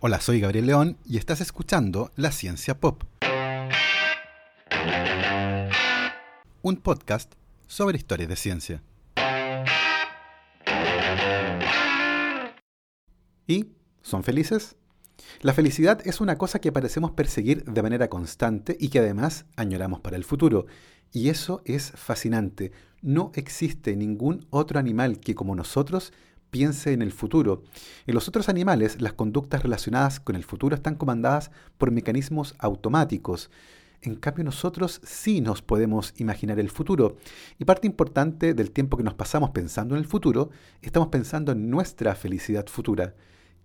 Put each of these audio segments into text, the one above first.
Hola, soy Gabriel León y estás escuchando La Ciencia Pop. Un podcast sobre historias de ciencia. ¿Y son felices? La felicidad es una cosa que parecemos perseguir de manera constante y que además añoramos para el futuro. Y eso es fascinante. No existe ningún otro animal que como nosotros piense en el futuro. En los otros animales, las conductas relacionadas con el futuro están comandadas por mecanismos automáticos. En cambio, nosotros sí nos podemos imaginar el futuro. Y parte importante del tiempo que nos pasamos pensando en el futuro, estamos pensando en nuestra felicidad futura.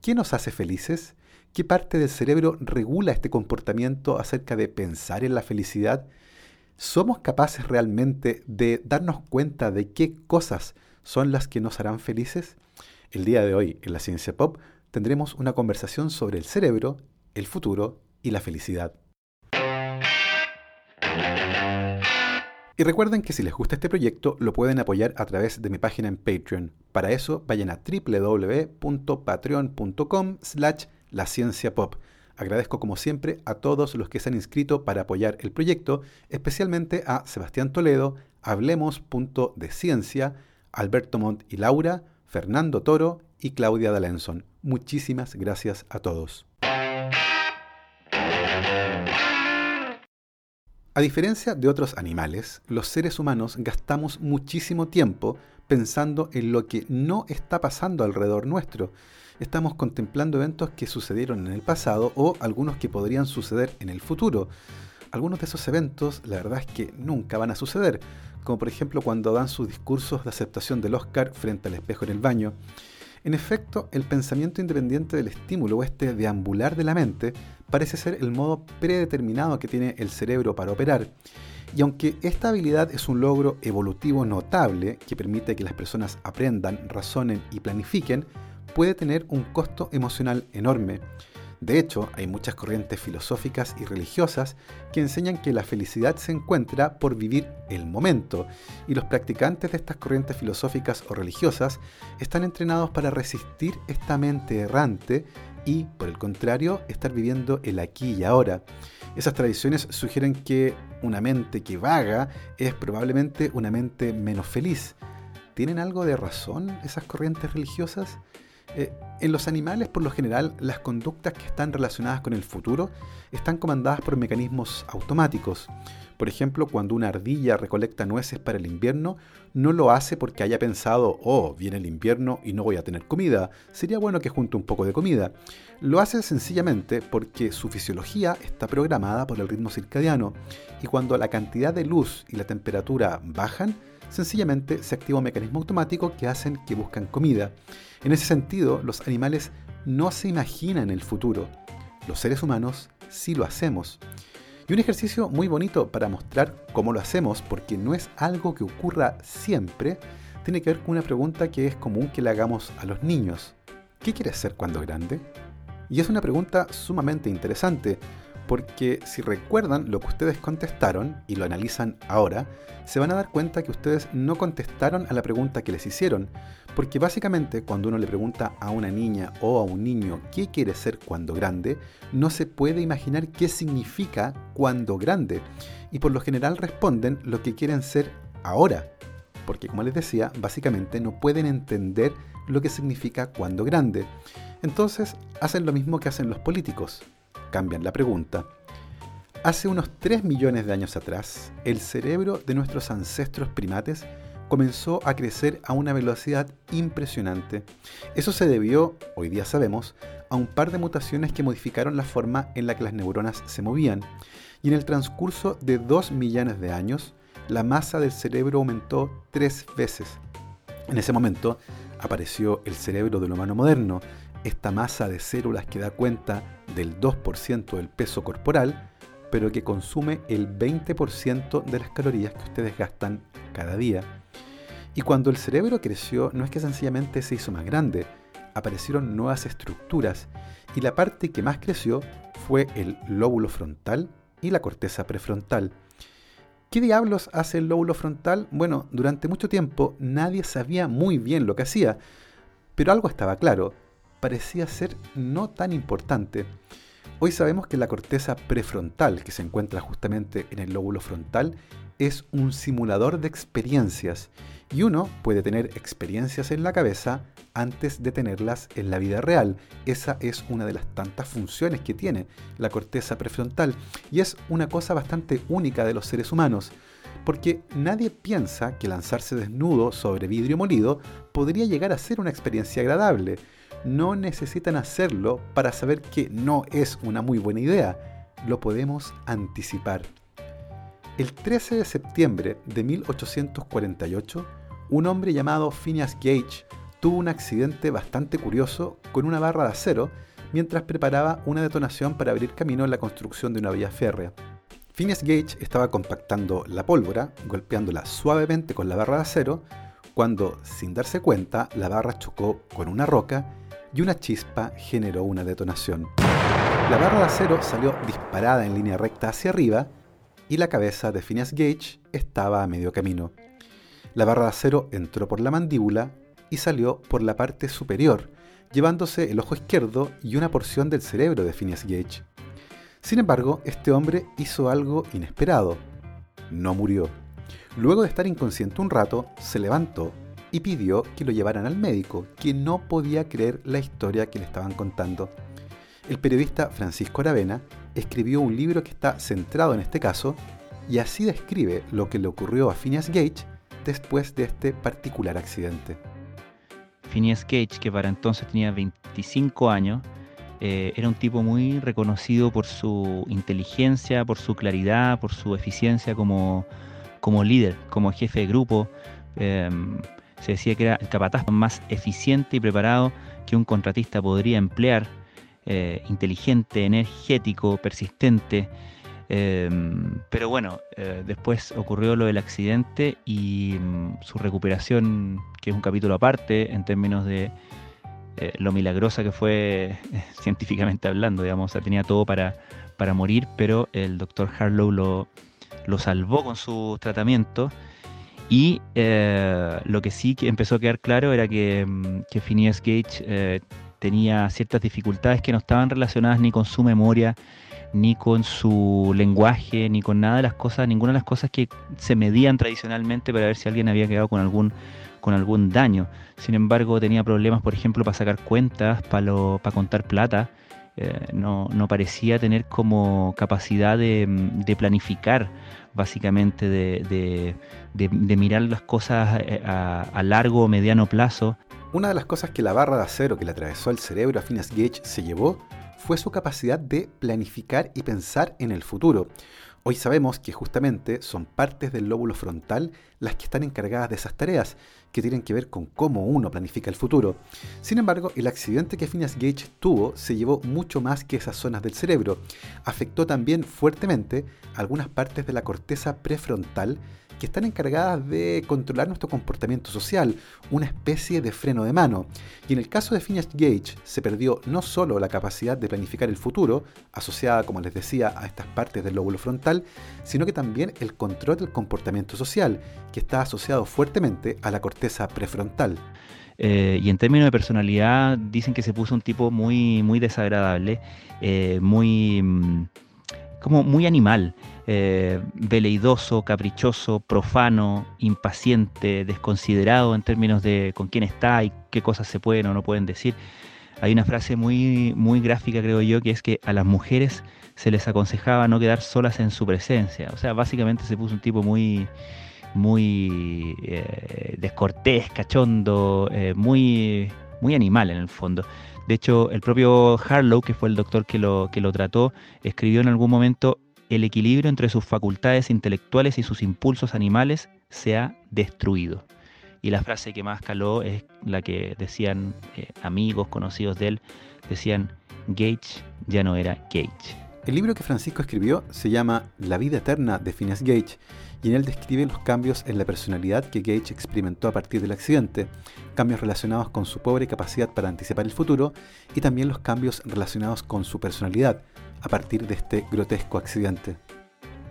¿Qué nos hace felices? ¿Qué parte del cerebro regula este comportamiento acerca de pensar en la felicidad? ¿Somos capaces realmente de darnos cuenta de qué cosas son las que nos harán felices? El día de hoy, en la Ciencia Pop, tendremos una conversación sobre el cerebro, el futuro y la felicidad. Y recuerden que si les gusta este proyecto lo pueden apoyar a través de mi página en Patreon. Para eso vayan a www.patreon.com slash la ciencia pop. Agradezco como siempre a todos los que se han inscrito para apoyar el proyecto, especialmente a Sebastián Toledo, Hablemos.de Alberto Montt y Laura, Fernando Toro y Claudia Dalenson. Muchísimas gracias a todos. A diferencia de otros animales, los seres humanos gastamos muchísimo tiempo pensando en lo que no está pasando alrededor nuestro. Estamos contemplando eventos que sucedieron en el pasado o algunos que podrían suceder en el futuro. Algunos de esos eventos, la verdad es que nunca van a suceder, como por ejemplo cuando dan sus discursos de aceptación del Oscar frente al espejo en el baño. En efecto, el pensamiento independiente del estímulo o este deambular de la mente parece ser el modo predeterminado que tiene el cerebro para operar. Y aunque esta habilidad es un logro evolutivo notable que permite que las personas aprendan, razonen y planifiquen, puede tener un costo emocional enorme. De hecho, hay muchas corrientes filosóficas y religiosas que enseñan que la felicidad se encuentra por vivir el momento, y los practicantes de estas corrientes filosóficas o religiosas están entrenados para resistir esta mente errante y, por el contrario, estar viviendo el aquí y ahora. Esas tradiciones sugieren que una mente que vaga es probablemente una mente menos feliz. ¿Tienen algo de razón esas corrientes religiosas? Eh, en los animales, por lo general, las conductas que están relacionadas con el futuro están comandadas por mecanismos automáticos. Por ejemplo, cuando una ardilla recolecta nueces para el invierno, no lo hace porque haya pensado, oh, viene el invierno y no voy a tener comida, sería bueno que junte un poco de comida. Lo hace sencillamente porque su fisiología está programada por el ritmo circadiano y cuando la cantidad de luz y la temperatura bajan, sencillamente se activa un mecanismo automático que hacen que buscan comida. En ese sentido, los animales no se imaginan el futuro. Los seres humanos sí lo hacemos. Y un ejercicio muy bonito para mostrar cómo lo hacemos, porque no es algo que ocurra siempre, tiene que ver con una pregunta que es común que le hagamos a los niños. ¿Qué quieres ser cuando grande? Y es una pregunta sumamente interesante, porque si recuerdan lo que ustedes contestaron y lo analizan ahora, se van a dar cuenta que ustedes no contestaron a la pregunta que les hicieron, porque básicamente cuando uno le pregunta a una niña o a un niño qué quiere ser cuando grande, no se puede imaginar qué significa cuando grande, y por lo general responden lo que quieren ser ahora, porque como les decía, básicamente no pueden entender lo que significa cuando grande. Entonces hacen lo mismo que hacen los políticos, cambian la pregunta. Hace unos 3 millones de años atrás, el cerebro de nuestros ancestros primates comenzó a crecer a una velocidad impresionante. Eso se debió, hoy día sabemos, a un par de mutaciones que modificaron la forma en la que las neuronas se movían. Y en el transcurso de 2 millones de años, la masa del cerebro aumentó tres veces. En ese momento apareció el cerebro del humano moderno, esta masa de células que da cuenta del 2% del peso corporal, pero que consume el 20% de las calorías que ustedes gastan cada día. Y cuando el cerebro creció, no es que sencillamente se hizo más grande, aparecieron nuevas estructuras y la parte que más creció fue el lóbulo frontal y la corteza prefrontal. ¿Qué diablos hace el lóbulo frontal? Bueno, durante mucho tiempo nadie sabía muy bien lo que hacía, pero algo estaba claro, parecía ser no tan importante. Hoy sabemos que la corteza prefrontal, que se encuentra justamente en el lóbulo frontal, es un simulador de experiencias y uno puede tener experiencias en la cabeza antes de tenerlas en la vida real. Esa es una de las tantas funciones que tiene la corteza prefrontal y es una cosa bastante única de los seres humanos, porque nadie piensa que lanzarse desnudo sobre vidrio molido podría llegar a ser una experiencia agradable. No necesitan hacerlo para saber que no es una muy buena idea. Lo podemos anticipar. El 13 de septiembre de 1848, un hombre llamado Phineas Gage tuvo un accidente bastante curioso con una barra de acero mientras preparaba una detonación para abrir camino en la construcción de una vía férrea. Phineas Gage estaba compactando la pólvora, golpeándola suavemente con la barra de acero, cuando, sin darse cuenta, la barra chocó con una roca y una chispa generó una detonación. La barra de acero salió disparada en línea recta hacia arriba y la cabeza de Phineas Gage estaba a medio camino. La barra de acero entró por la mandíbula y salió por la parte superior, llevándose el ojo izquierdo y una porción del cerebro de Phineas Gage. Sin embargo, este hombre hizo algo inesperado. No murió. Luego de estar inconsciente un rato, se levantó y pidió que lo llevaran al médico, quien no podía creer la historia que le estaban contando. El periodista Francisco Aravena escribió un libro que está centrado en este caso y así describe lo que le ocurrió a Phineas Gage después de este particular accidente. Phineas Gage, que para entonces tenía 25 años, eh, era un tipo muy reconocido por su inteligencia, por su claridad, por su eficiencia como, como líder, como jefe de grupo. Em, se decía que era el capataz más eficiente y preparado que un contratista podría emplear eh, inteligente, energético, persistente. Em, pero bueno, eh, después ocurrió lo del accidente y mm, su recuperación, que es un capítulo aparte en términos de eh, lo milagrosa que fue científicamente hablando, digamos, tenía todo para, para morir, pero el doctor Harlow lo, lo salvó con su tratamiento. Y lo que sí que empezó a quedar claro era que, mm, Phineas Gage tenía ciertas dificultades que no estaban relacionadas ni con su memoria, ni con su lenguaje, ni con nada de las cosas, ninguna de las cosas que se medían tradicionalmente para ver si alguien había quedado con algún con algún daño. Sin embargo, tenía problemas, por ejemplo, para sacar cuentas, para, para contar plata. Eh, no, parecía tener como capacidad de, planificar, básicamente, de, mirar las cosas eh, a, a largo o mediano plazo. Una de las cosas que la barra de acero que le atravesó el cerebro a Phineas Gage se llevó fue su capacidad de planificar y pensar en el futuro. Hoy sabemos que justamente son partes del lóbulo frontal las que están encargadas de esas tareas, que tienen que ver con cómo uno planifica el futuro. Sin embargo, el accidente que Phineas Gage tuvo se llevó mucho más que esas zonas del cerebro. Afectó también fuertemente algunas partes de la corteza prefrontal que están encargadas de controlar nuestro comportamiento social, una especie de freno de mano. Y en el caso de Phineas Gage se perdió no solo la capacidad de planificar el futuro, asociada, como les decía, a estas partes del lóbulo frontal, sino que también el control del comportamiento social, que está asociado fuertemente a la corteza prefrontal. Eh, y en términos de personalidad, dicen que se puso un tipo muy, muy desagradable, eh, muy, mm, como muy animal eh, veleidoso, caprichoso, profano, impaciente, desconsiderado en términos de con quién está y qué cosas se pueden o no pueden decir. Hay una frase muy, muy gráfica, creo yo, que es que a las mujeres se les aconsejaba no quedar solas en su presencia. O sea, básicamente se puso un tipo muy, muy eh, descortés, cachondo, eh, muy, muy animal en el fondo. De hecho, el propio Harlow, que fue el doctor que lo, que lo trató, escribió en algún momento, el equilibrio entre sus facultades intelectuales y sus impulsos animales se ha destruido. Y la frase que más caló es la que decían eh, amigos, conocidos de él, decían, Gage ya no era Gage. El libro que Francisco escribió se llama La vida eterna de Phineas Gage y en él describe los cambios en la personalidad que Gage experimentó a partir del accidente, cambios relacionados con su pobre capacidad para anticipar el futuro y también los cambios relacionados con su personalidad, a partir de este grotesco accidente.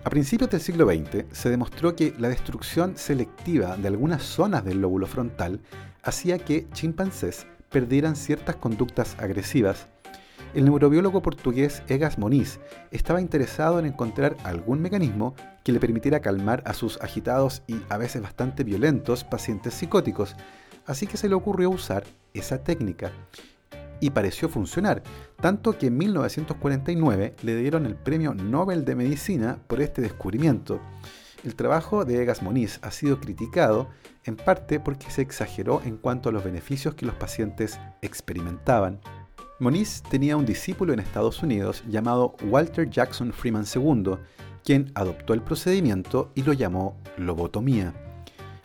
A principios del siglo XX se demostró que la destrucción selectiva de algunas zonas del lóbulo frontal hacía que chimpancés perdieran ciertas conductas agresivas. El neurobiólogo portugués Egas Moniz estaba interesado en encontrar algún mecanismo que le permitiera calmar a sus agitados y a veces bastante violentos pacientes psicóticos, así que se le ocurrió usar esa técnica. Y pareció funcionar, tanto que en 1949 le dieron el Premio Nobel de Medicina por este descubrimiento. El trabajo de Egas Moniz ha sido criticado en parte porque se exageró en cuanto a los beneficios que los pacientes experimentaban. Moniz tenía un discípulo en Estados Unidos llamado Walter Jackson Freeman II, quien adoptó el procedimiento y lo llamó lobotomía.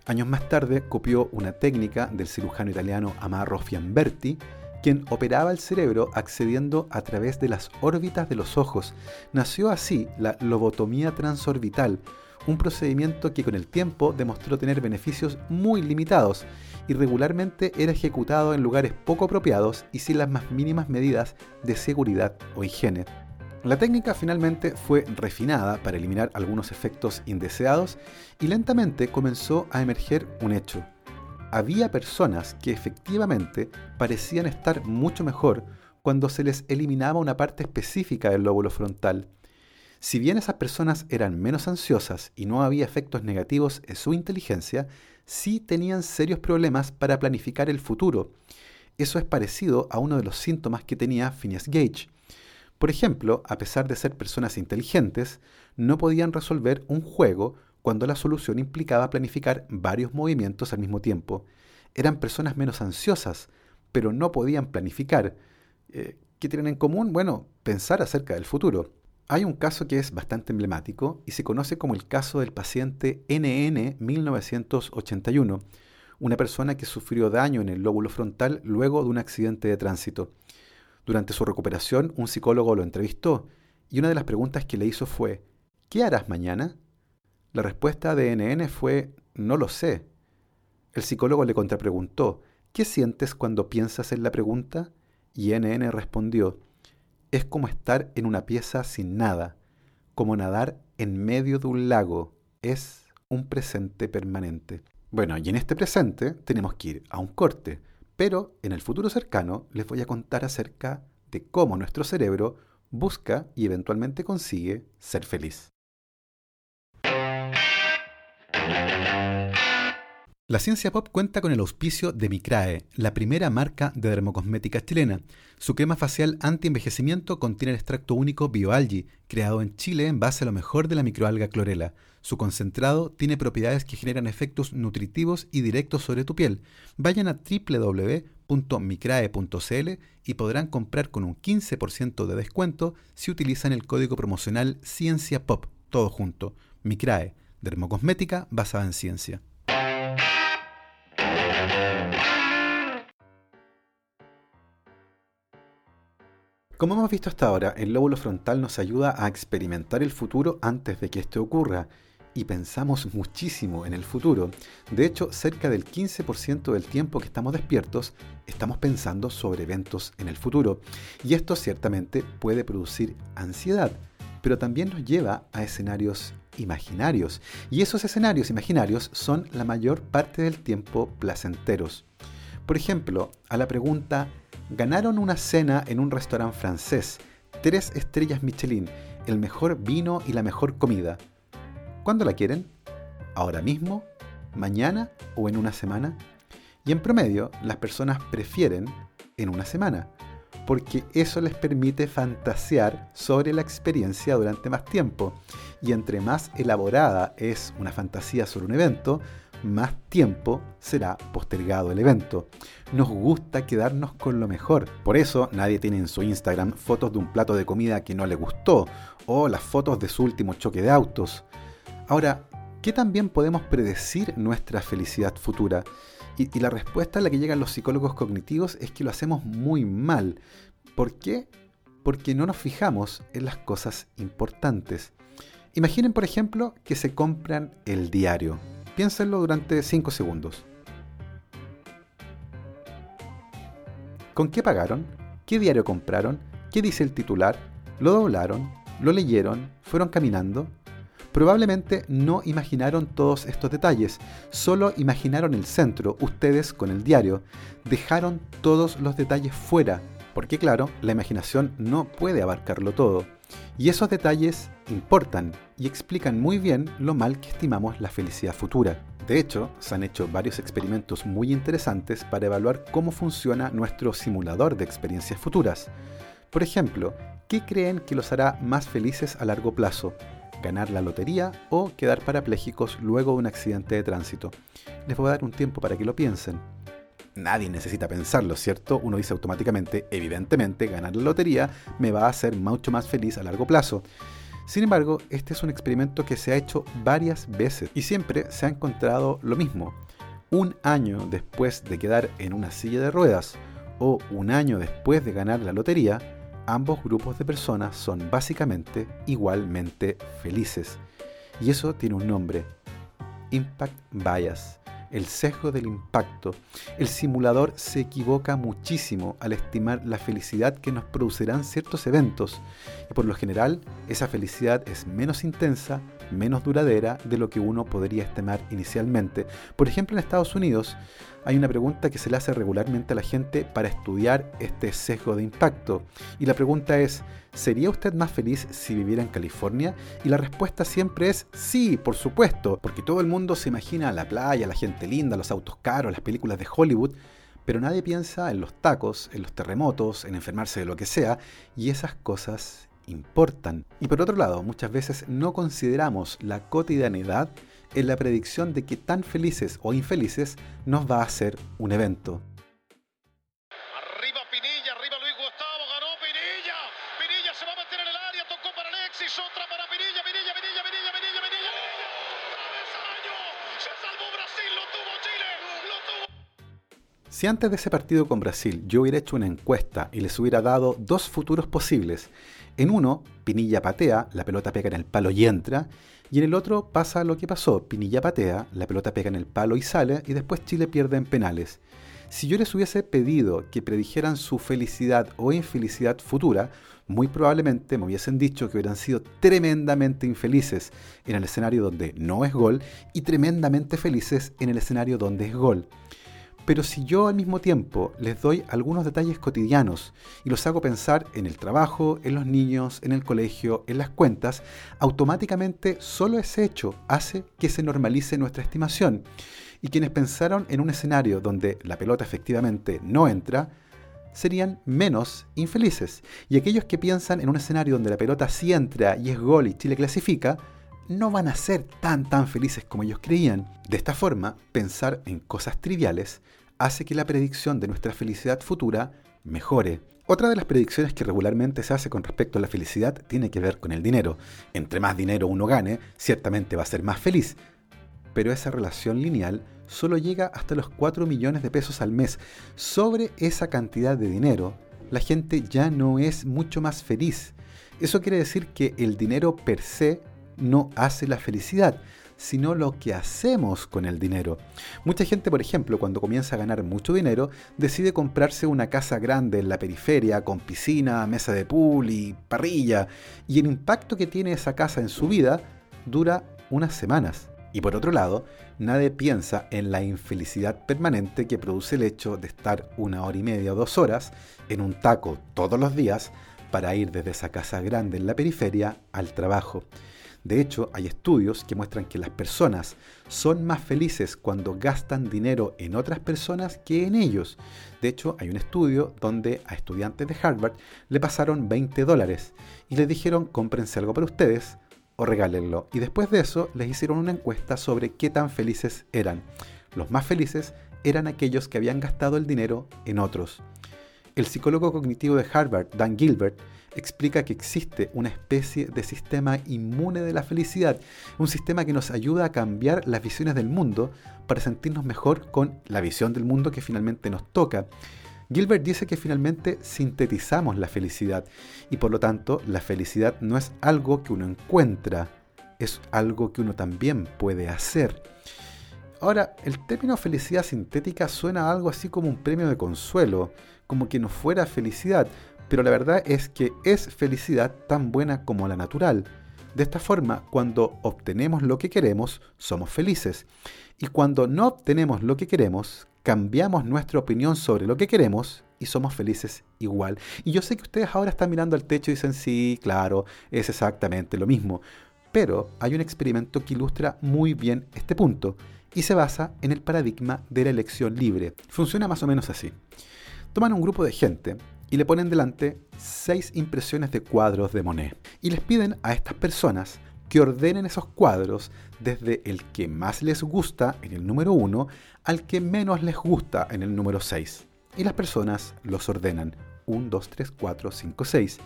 Años más tarde copió una técnica del cirujano italiano Amarro Fiamberti, quien operaba el cerebro accediendo a través de las órbitas de los ojos. Nació así la lobotomía transorbital, un procedimiento que con el tiempo demostró tener beneficios muy limitados y regularmente era ejecutado en lugares poco apropiados y sin las más mínimas medidas de seguridad o higiene. La técnica finalmente fue refinada para eliminar algunos efectos indeseados y lentamente comenzó a emerger un hecho. Había personas que efectivamente parecían estar mucho mejor cuando se les eliminaba una parte específica del lóbulo frontal. Si bien esas personas eran menos ansiosas y no había efectos negativos en su inteligencia, sí tenían serios problemas para planificar el futuro. Eso es parecido a uno de los síntomas que tenía Phineas Gage. Por ejemplo, a pesar de ser personas inteligentes, no podían resolver un juego cuando la solución implicaba planificar varios movimientos al mismo tiempo. Eran personas menos ansiosas, pero no podían planificar. Eh, ¿Qué tienen en común? Bueno, pensar acerca del futuro. Hay un caso que es bastante emblemático y se conoce como el caso del paciente NN 1981, una persona que sufrió daño en el lóbulo frontal luego de un accidente de tránsito. Durante su recuperación, un psicólogo lo entrevistó y una de las preguntas que le hizo fue, ¿qué harás mañana? La respuesta de NN fue, no lo sé. El psicólogo le contrapreguntó, ¿qué sientes cuando piensas en la pregunta? Y NN respondió, es como estar en una pieza sin nada, como nadar en medio de un lago, es un presente permanente. Bueno, y en este presente tenemos que ir a un corte, pero en el futuro cercano les voy a contar acerca de cómo nuestro cerebro busca y eventualmente consigue ser feliz. La ciencia pop cuenta con el auspicio de Micrae, la primera marca de dermocosmética chilena. Su crema facial anti-envejecimiento contiene el extracto único BioAlgi, creado en Chile en base a lo mejor de la microalga clorela. Su concentrado tiene propiedades que generan efectos nutritivos y directos sobre tu piel. Vayan a www.micrae.cl y podrán comprar con un 15% de descuento si utilizan el código promocional Ciencia Pop, todo junto. Micrae, dermocosmética basada en ciencia. Como hemos visto hasta ahora, el lóbulo frontal nos ayuda a experimentar el futuro antes de que esto ocurra y pensamos muchísimo en el futuro. De hecho, cerca del 15% del tiempo que estamos despiertos estamos pensando sobre eventos en el futuro. Y esto ciertamente puede producir ansiedad, pero también nos lleva a escenarios imaginarios. Y esos escenarios imaginarios son la mayor parte del tiempo placenteros. Por ejemplo, a la pregunta ganaron una cena en un restaurante francés, tres estrellas Michelin, el mejor vino y la mejor comida. ¿Cuándo la quieren? ¿Ahora mismo? ¿Mañana o en una semana? Y en promedio, las personas prefieren en una semana, porque eso les permite fantasear sobre la experiencia durante más tiempo. Y entre más elaborada es una fantasía sobre un evento, más tiempo será postergado el evento. Nos gusta quedarnos con lo mejor. Por eso nadie tiene en su Instagram fotos de un plato de comida que no le gustó o las fotos de su último choque de autos. Ahora, ¿qué también podemos predecir nuestra felicidad futura? Y, la respuesta a la que llegan los psicólogos cognitivos es que lo hacemos muy mal. ¿Por qué? Porque no nos fijamos en las cosas importantes. Imaginen, por ejemplo, que se compran el diario Piénsenlo durante 5 segundos. ¿Con qué pagaron? ¿Qué diario compraron? ¿Qué dice el titular? ¿Lo doblaron? ¿Lo leyeron? ¿Fueron caminando? Probablemente no imaginaron todos estos detalles, solo imaginaron el centro, ustedes con el diario. Dejaron todos los detalles fuera, porque claro, la imaginación no puede abarcarlo todo. Y esos detalles importan y explican muy bien lo mal que estimamos la felicidad futura. De hecho, se han hecho varios experimentos muy interesantes para evaluar cómo funciona nuestro simulador de experiencias futuras. Por ejemplo, ¿qué creen que los hará más felices a largo plazo? ¿Ganar la lotería o quedar parapléjicos luego de un accidente de tránsito? Les voy a dar un tiempo para que lo piensen. Nadie necesita pensarlo, ¿cierto? Uno dice automáticamente, evidentemente, ganar la lotería me va a hacer mucho más feliz a largo plazo. Sin embargo, este es un experimento que se ha hecho varias veces y siempre se ha encontrado lo mismo. Un año después de quedar en una silla de ruedas o un año después de ganar la lotería, ambos grupos de personas son básicamente igualmente felices. Y eso tiene un nombre, Impact Bias el sesgo del impacto. El simulador se equivoca muchísimo al estimar la felicidad que nos producirán ciertos eventos y por lo general esa felicidad es menos intensa, menos duradera de lo que uno podría estimar inicialmente. Por ejemplo, en Estados Unidos hay una pregunta que se le hace regularmente a la gente para estudiar este sesgo de impacto. Y la pregunta es, ¿sería usted más feliz si viviera en California? Y la respuesta siempre es sí, por supuesto, porque todo el mundo se imagina la playa, la gente linda, los autos caros, las películas de Hollywood, pero nadie piensa en los tacos, en los terremotos, en enfermarse de lo que sea, y esas cosas importan. Y por otro lado, muchas veces no consideramos la cotidianidad en la predicción de que tan felices o infelices nos va a hacer un evento. Si antes de ese partido con Brasil yo hubiera hecho una encuesta y les hubiera dado dos futuros posibles, en uno Pinilla patea, la pelota pega en el palo y entra, y en el otro pasa lo que pasó, Pinilla patea, la pelota pega en el palo y sale, y después Chile pierde en penales. Si yo les hubiese pedido que predijeran su felicidad o infelicidad futura, muy probablemente me hubiesen dicho que hubieran sido tremendamente infelices en el escenario donde no es gol y tremendamente felices en el escenario donde es gol. Pero si yo al mismo tiempo les doy algunos detalles cotidianos y los hago pensar en el trabajo, en los niños, en el colegio, en las cuentas, automáticamente solo ese hecho hace que se normalice nuestra estimación. Y quienes pensaron en un escenario donde la pelota efectivamente no entra, serían menos infelices. Y aquellos que piensan en un escenario donde la pelota sí entra y es gol y Chile clasifica, no van a ser tan tan felices como ellos creían. De esta forma, pensar en cosas triviales hace que la predicción de nuestra felicidad futura mejore. Otra de las predicciones que regularmente se hace con respecto a la felicidad tiene que ver con el dinero. Entre más dinero uno gane, ciertamente va a ser más feliz. Pero esa relación lineal solo llega hasta los 4 millones de pesos al mes. Sobre esa cantidad de dinero, la gente ya no es mucho más feliz. Eso quiere decir que el dinero per se no hace la felicidad, sino lo que hacemos con el dinero. Mucha gente, por ejemplo, cuando comienza a ganar mucho dinero, decide comprarse una casa grande en la periferia, con piscina, mesa de pool y parrilla, y el impacto que tiene esa casa en su vida dura unas semanas. Y por otro lado, nadie piensa en la infelicidad permanente que produce el hecho de estar una hora y media o dos horas en un taco todos los días para ir desde esa casa grande en la periferia al trabajo. De hecho, hay estudios que muestran que las personas son más felices cuando gastan dinero en otras personas que en ellos. De hecho, hay un estudio donde a estudiantes de Harvard le pasaron 20 dólares y les dijeron cómprense algo para ustedes o regálenlo. Y después de eso les hicieron una encuesta sobre qué tan felices eran. Los más felices eran aquellos que habían gastado el dinero en otros. El psicólogo cognitivo de Harvard, Dan Gilbert, explica que existe una especie de sistema inmune de la felicidad, un sistema que nos ayuda a cambiar las visiones del mundo para sentirnos mejor con la visión del mundo que finalmente nos toca. Gilbert dice que finalmente sintetizamos la felicidad y por lo tanto la felicidad no es algo que uno encuentra, es algo que uno también puede hacer. Ahora, el término felicidad sintética suena algo así como un premio de consuelo, como que no fuera felicidad, pero la verdad es que es felicidad tan buena como la natural. De esta forma, cuando obtenemos lo que queremos, somos felices. Y cuando no obtenemos lo que queremos, cambiamos nuestra opinión sobre lo que queremos y somos felices igual. Y yo sé que ustedes ahora están mirando al techo y dicen, sí, claro, es exactamente lo mismo. Pero hay un experimento que ilustra muy bien este punto y se basa en el paradigma de la elección libre. Funciona más o menos así. Toman un grupo de gente y le ponen delante seis impresiones de cuadros de Monet y les piden a estas personas que ordenen esos cuadros desde el que más les gusta en el número 1 al que menos les gusta en el número 6 y las personas los ordenan. 1, 2, 3, 4, 5, 6.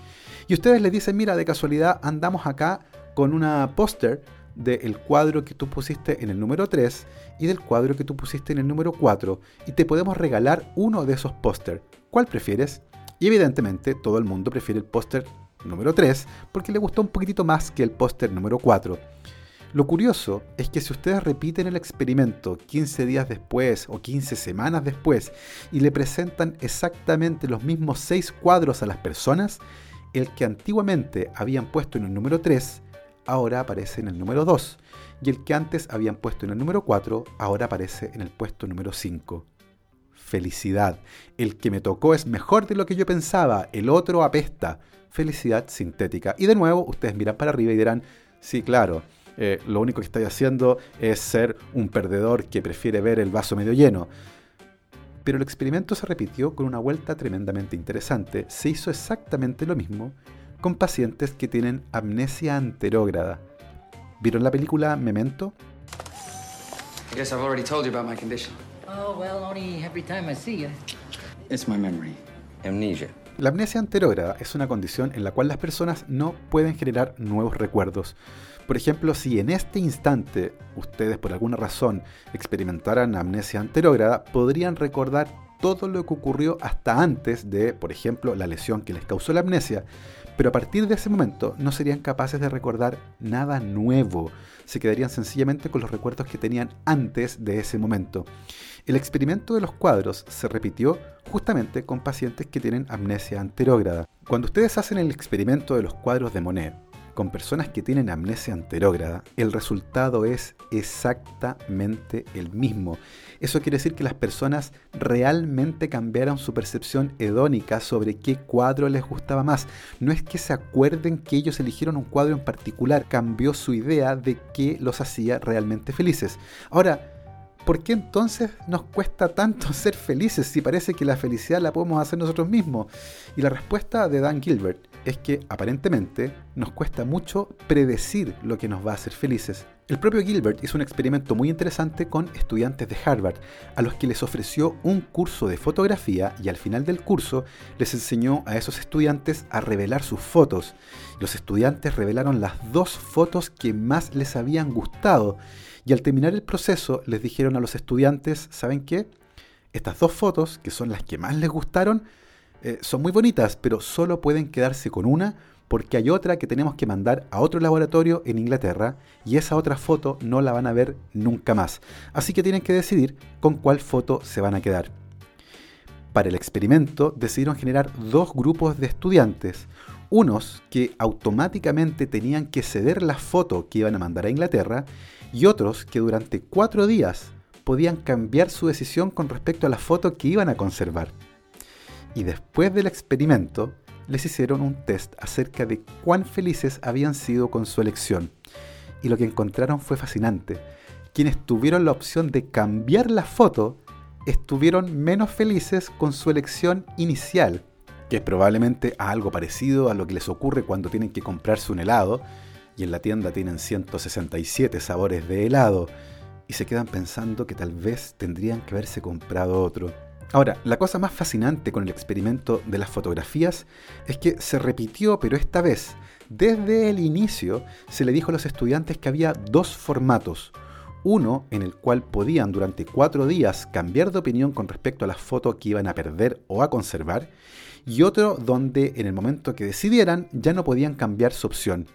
Y ustedes les dicen, mira, de casualidad andamos acá con una póster del cuadro que tú pusiste en el número 3 y del cuadro que tú pusiste en el número 4 y te podemos regalar uno de esos póster. ¿Cuál prefieres? Y evidentemente todo el mundo prefiere el póster número 3 porque le gustó un poquitito más que el póster número 4. Lo curioso es que si ustedes repiten el experimento 15 días después o 15 semanas después y le presentan exactamente los mismos 6 cuadros a las personas, el que antiguamente habían puesto en el número 3 ahora aparece en el número 2 y el que antes habían puesto en el número 4 ahora aparece en el puesto número 5. Felicidad. El que me tocó es mejor de lo que yo pensaba, el otro apesta. Felicidad sintética. Y de nuevo ustedes miran para arriba y dirán, sí, claro, eh, lo único que estáis haciendo es ser un perdedor que prefiere ver el vaso medio lleno. Pero el experimento se repitió con una vuelta tremendamente interesante. Se hizo exactamente lo mismo con pacientes que tienen amnesia anterógrada. ¿Vieron la película Memento? Oh, well, only every time I see you. It's my memory. Amnesia. La amnesia anterógrada es una condición en la cual las personas no pueden generar nuevos recuerdos. Por ejemplo, si en este instante ustedes por alguna razón experimentaran amnesia anterógrada, podrían recordar todo lo que ocurrió hasta antes de, por ejemplo, la lesión que les causó la amnesia, pero a partir de ese momento no serían capaces de recordar nada nuevo, se quedarían sencillamente con los recuerdos que tenían antes de ese momento. El experimento de los cuadros se repitió justamente con pacientes que tienen amnesia anterógrada. Cuando ustedes hacen el experimento de los cuadros de Monet, con personas que tienen amnesia anterógrada, el resultado es exactamente el mismo. Eso quiere decir que las personas realmente cambiaron su percepción hedónica sobre qué cuadro les gustaba más. No es que se acuerden que ellos eligieron un cuadro en particular, cambió su idea de qué los hacía realmente felices. Ahora, ¿por qué entonces nos cuesta tanto ser felices si parece que la felicidad la podemos hacer nosotros mismos? Y la respuesta de Dan Gilbert es que aparentemente nos cuesta mucho predecir lo que nos va a hacer felices. El propio Gilbert hizo un experimento muy interesante con estudiantes de Harvard, a los que les ofreció un curso de fotografía y al final del curso les enseñó a esos estudiantes a revelar sus fotos. Los estudiantes revelaron las dos fotos que más les habían gustado y al terminar el proceso les dijeron a los estudiantes, ¿saben qué? Estas dos fotos, que son las que más les gustaron, eh, son muy bonitas, pero solo pueden quedarse con una porque hay otra que tenemos que mandar a otro laboratorio en Inglaterra y esa otra foto no la van a ver nunca más. Así que tienen que decidir con cuál foto se van a quedar. Para el experimento decidieron generar dos grupos de estudiantes, unos que automáticamente tenían que ceder la foto que iban a mandar a Inglaterra y otros que durante cuatro días podían cambiar su decisión con respecto a la foto que iban a conservar y después del experimento les hicieron un test acerca de cuán felices habían sido con su elección. Y lo que encontraron fue fascinante. Quienes tuvieron la opción de cambiar la foto estuvieron menos felices con su elección inicial, que es probablemente algo parecido a lo que les ocurre cuando tienen que comprarse un helado y en la tienda tienen 167 sabores de helado y se quedan pensando que tal vez tendrían que haberse comprado otro. Ahora, la cosa más fascinante con el experimento de las fotografías es que se repitió, pero esta vez, desde el inicio, se le dijo a los estudiantes que había dos formatos. Uno en el cual podían durante cuatro días cambiar de opinión con respecto a las fotos que iban a perder o a conservar, y otro donde en el momento que decidieran ya no podían cambiar su opción.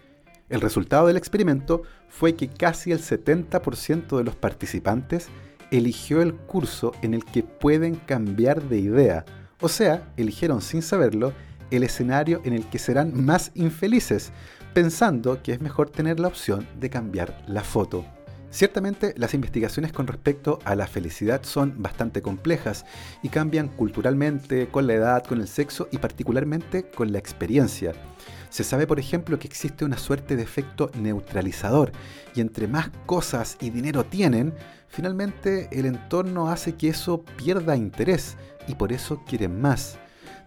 El resultado del experimento fue que casi el 70% de los participantes eligió el curso en el que pueden cambiar de idea. O sea, eligieron sin saberlo el escenario en el que serán más infelices, pensando que es mejor tener la opción de cambiar la foto. Ciertamente las investigaciones con respecto a la felicidad son bastante complejas y cambian culturalmente, con la edad, con el sexo y particularmente con la experiencia. Se sabe, por ejemplo, que existe una suerte de efecto neutralizador y entre más cosas y dinero tienen, finalmente el entorno hace que eso pierda interés y por eso quieren más.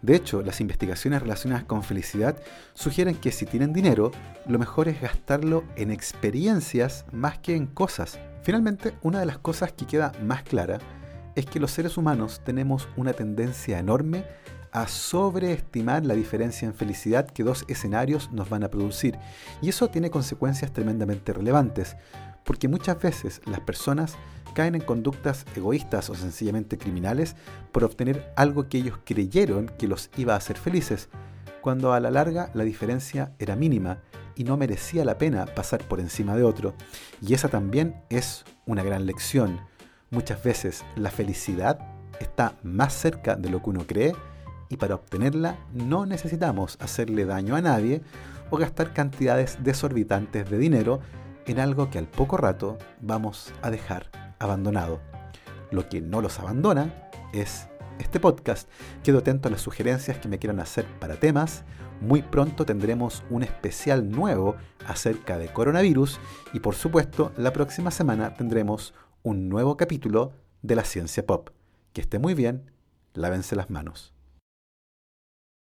De hecho, las investigaciones relacionadas con felicidad sugieren que si tienen dinero, lo mejor es gastarlo en experiencias más que en cosas. Finalmente, una de las cosas que queda más clara es que los seres humanos tenemos una tendencia enorme a sobreestimar la diferencia en felicidad que dos escenarios nos van a producir. Y eso tiene consecuencias tremendamente relevantes, porque muchas veces las personas caen en conductas egoístas o sencillamente criminales por obtener algo que ellos creyeron que los iba a hacer felices, cuando a la larga la diferencia era mínima y no merecía la pena pasar por encima de otro. Y esa también es una gran lección. Muchas veces la felicidad está más cerca de lo que uno cree y para obtenerla no necesitamos hacerle daño a nadie o gastar cantidades desorbitantes de dinero en algo que al poco rato vamos a dejar abandonado. Lo que no los abandona es este podcast. Quedo atento a las sugerencias que me quieran hacer para temas. Muy pronto tendremos un especial nuevo acerca de coronavirus y por supuesto la próxima semana tendremos un nuevo capítulo de la ciencia pop. Que esté muy bien, lávense las manos.